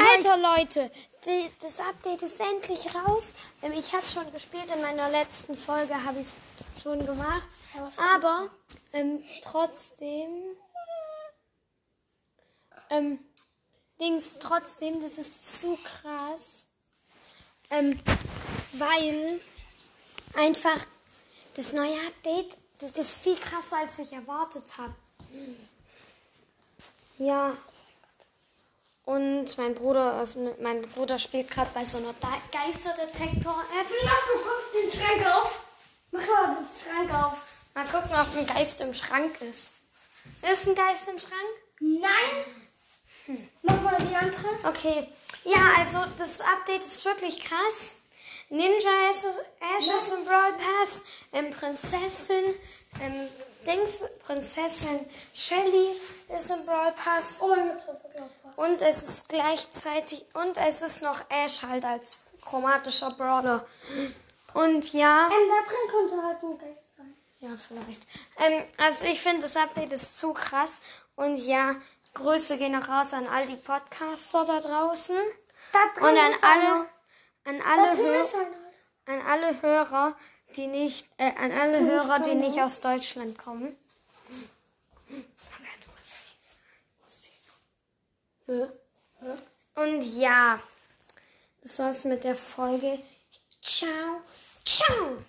Alter Leute, die, das Update ist endlich raus. Ähm, Ich habe schon gespielt, in meiner letzten Folge habe ich es schon gemacht. Aber ähm, trotzdem, ähm, Dings, trotzdem, das ist zu krass. Ähm, weil einfach das neue Update, das, das ist viel krasser, als ich erwartet habe. Ja. Und mein Bruder öffnet, mein Bruder spielt gerade bei so einer Ge- Geisterdetektor-App. Lass mal kurz den Schrank auf. Mach mal den Schrank auf. Mal gucken, ob ein Geist im Schrank ist. Ist ein Geist im Schrank? Nein. Mach mal die andere. Okay. Ja, also das Update ist wirklich krass. Ninja ist, Ash ist im Brawl Pass, ähm, Prinzessin, ähm, Dings, Prinzessin Shelly ist im Brawl Pass. Oh Und es ist gleichzeitig, und es ist noch Ash halt als chromatischer Brawler. Und ja, Ähm, da drin könnte halt ein Geist sein. ja, vielleicht. Ähm, also ich finde, das Update ist zu krass. Und ja, Grüße gehen auch raus an all die Podcaster da draußen. Da drin Und an alle, an alle, an alle Hörer, die nicht, äh, an alle Hörer, die nicht aus Deutschland kommen. Und ja, das war's mit der Folge. Ciao, ciao.